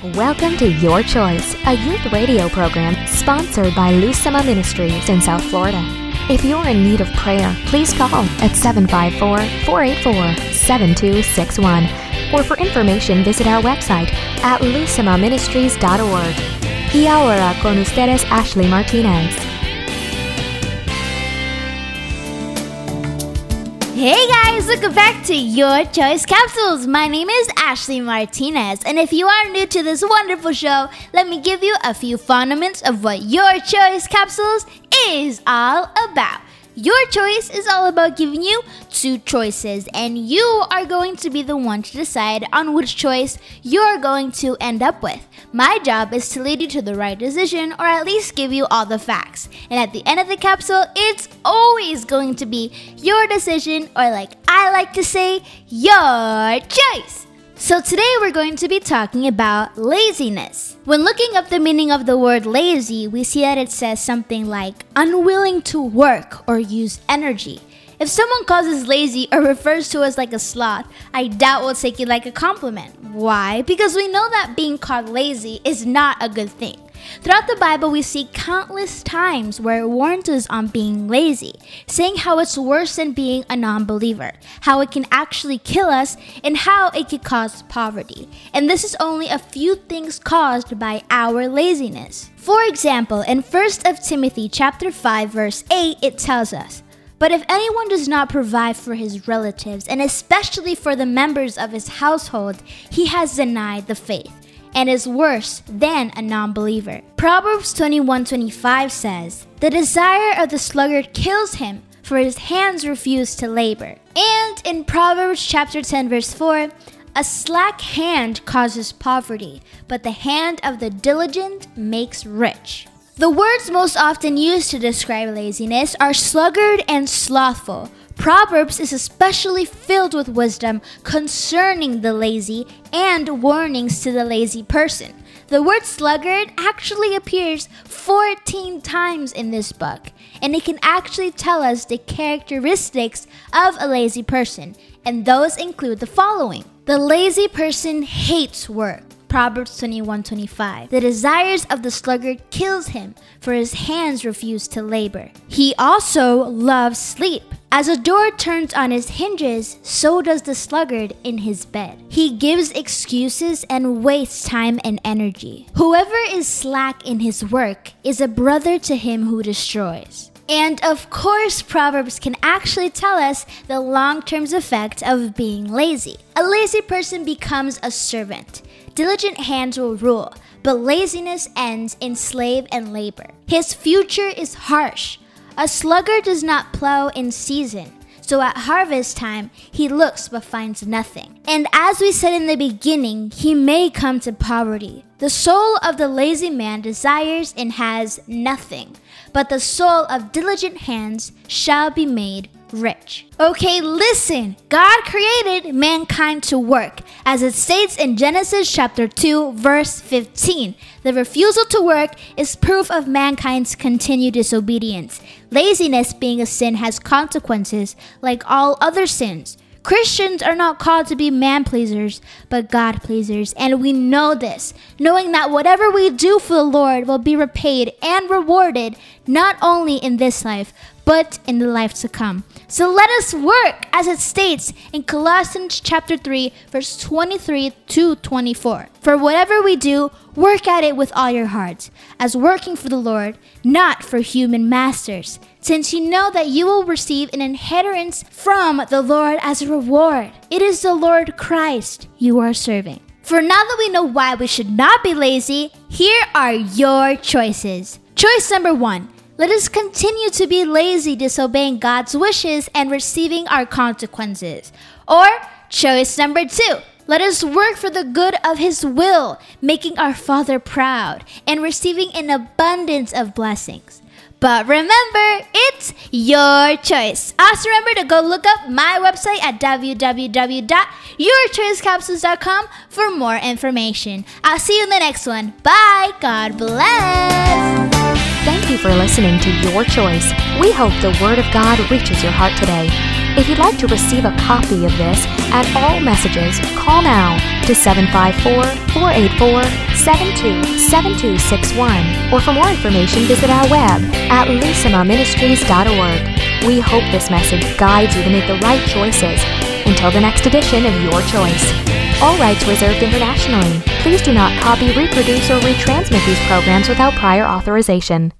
Welcome to Your Choice, a youth radio program sponsored by Lusama Ministries in South Florida. If you're in need of prayer, please call at 754 484 7261. Or for information, visit our website at lusamaministries.org. Y ahora con ustedes, Ashley Martinez. Hey guys, welcome back to Your Choice Capsules. My name is Ashley Martinez, and if you are new to this wonderful show, let me give you a few fundamentals of what Your Choice Capsules is all about. Your choice is all about giving you two choices, and you are going to be the one to decide on which choice you're going to end up with. My job is to lead you to the right decision or at least give you all the facts. And at the end of the capsule, it's always going to be your decision, or like I like to say, your choice. So, today we're going to be talking about laziness. When looking up the meaning of the word lazy, we see that it says something like unwilling to work or use energy. If someone calls us lazy or refers to us like a sloth, I doubt we'll take it like a compliment. Why? Because we know that being called lazy is not a good thing. Throughout the Bible, we see countless times where it warns us on being lazy, saying how it's worse than being a non believer, how it can actually kill us, and how it could cause poverty. And this is only a few things caused by our laziness. For example, in 1 of Timothy chapter 5 verse 8, it tells us, but if anyone does not provide for his relatives, and especially for the members of his household, he has denied the faith and is worse than a non-believer. Proverbs 21:25 says, "The desire of the sluggard kills him, for his hands refuse to labor." And in Proverbs chapter 10 verse 4, a slack hand causes poverty, but the hand of the diligent makes rich. The words most often used to describe laziness are sluggard and slothful. Proverbs is especially filled with wisdom concerning the lazy and warnings to the lazy person. The word sluggard actually appears 14 times in this book, and it can actually tell us the characteristics of a lazy person, and those include the following The lazy person hates work. Proverbs 21:25. The desires of the sluggard kills him, for his hands refuse to labor. He also loves sleep. As a door turns on its hinges, so does the sluggard in his bed. He gives excuses and wastes time and energy. Whoever is slack in his work is a brother to him who destroys. And of course, Proverbs can actually tell us the long term effect of being lazy. A lazy person becomes a servant. Diligent hands will rule, but laziness ends in slave and labor. His future is harsh. A sluggard does not plow in season. So at harvest time, he looks but finds nothing. And as we said in the beginning, he may come to poverty. The soul of the lazy man desires and has nothing, but the soul of diligent hands shall be made rich. Okay, listen. God created mankind to work, as it states in Genesis chapter 2, verse 15. The refusal to work is proof of mankind's continued disobedience. Laziness being a sin has consequences like all other sins. Christians are not called to be man pleasers, but God pleasers. And we know this, knowing that whatever we do for the Lord will be repaid and rewarded, not only in this life, but in the life to come. So let us work as it states in Colossians chapter 3 verse 23 to 24. For whatever we do, work at it with all your heart, as working for the Lord, not for human masters, since you know that you will receive an inheritance from the Lord as a reward. It is the Lord Christ you are serving. For now that we know why we should not be lazy, here are your choices. Choice number 1 let us continue to be lazy, disobeying God's wishes and receiving our consequences. Or choice number two. Let us work for the good of His will, making our Father proud and receiving an abundance of blessings. But remember, it's your choice. Also, remember to go look up my website at www.yourchoicecapsules.com for more information. I'll see you in the next one. Bye. God bless. Thank you for listening to Your Choice. We hope the Word of God reaches your heart today. If you'd like to receive a copy of this and all messages, call now to 754 484 727261. Or for more information, visit our web at lucimaministries.org. We hope this message guides you to make the right choices. Until the next edition of Your Choice. All rights reserved internationally. Please do not copy, reproduce, or retransmit these programs without prior authorization.